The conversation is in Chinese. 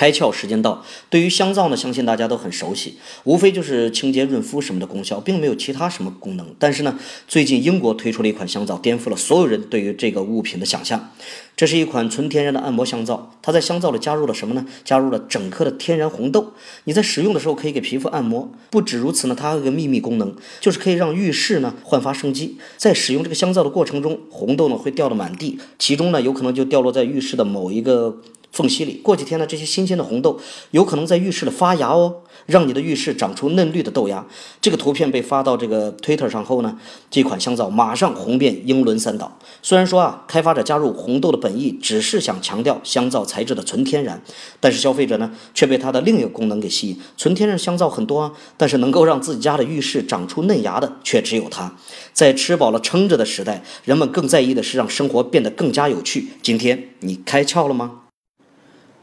开窍时间到。对于香皂呢，相信大家都很熟悉，无非就是清洁润肤什么的功效，并没有其他什么功能。但是呢，最近英国推出了一款香皂，颠覆了所有人对于这个物品的想象。这是一款纯天然的按摩香皂，它在香皂里加入了什么呢？加入了整颗的天然红豆。你在使用的时候可以给皮肤按摩。不止如此呢，它还有个秘密功能，就是可以让浴室呢焕发生机。在使用这个香皂的过程中，红豆呢会掉的满地，其中呢有可能就掉落在浴室的某一个。缝隙里，过几天呢，这些新鲜的红豆有可能在浴室里发芽哦，让你的浴室长出嫩绿的豆芽。这个图片被发到这个 Twitter 上后呢，这款香皂马上红遍英伦三岛。虽然说啊，开发者加入红豆的本意只是想强调香皂材质的纯天然，但是消费者呢却被它的另一个功能给吸引。纯天然香皂很多啊，但是能够让自己家的浴室长出嫩芽的却只有它。在吃饱了撑着的时代，人们更在意的是让生活变得更加有趣。今天你开窍了吗？